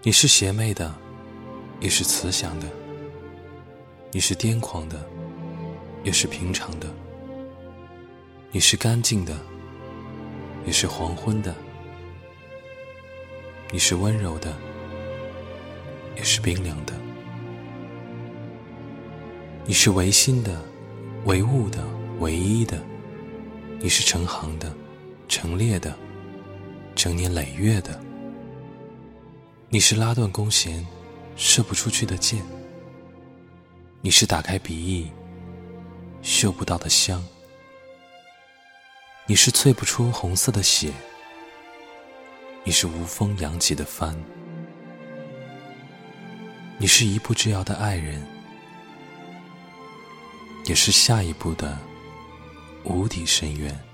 你是邪魅的，也是慈祥的；你是癫狂的，也是平常的；你是干净的，也是黄昏的；你是温柔的，也是冰凉的；你是唯心的、唯物的、唯一的；你是成行的、成列的、成年累月的。你是拉断弓弦，射不出去的箭；你是打开鼻翼，嗅不到的香；你是萃不出红色的血；你是无风扬起的帆；你是一步之遥的爱人，也是下一步的无底深渊。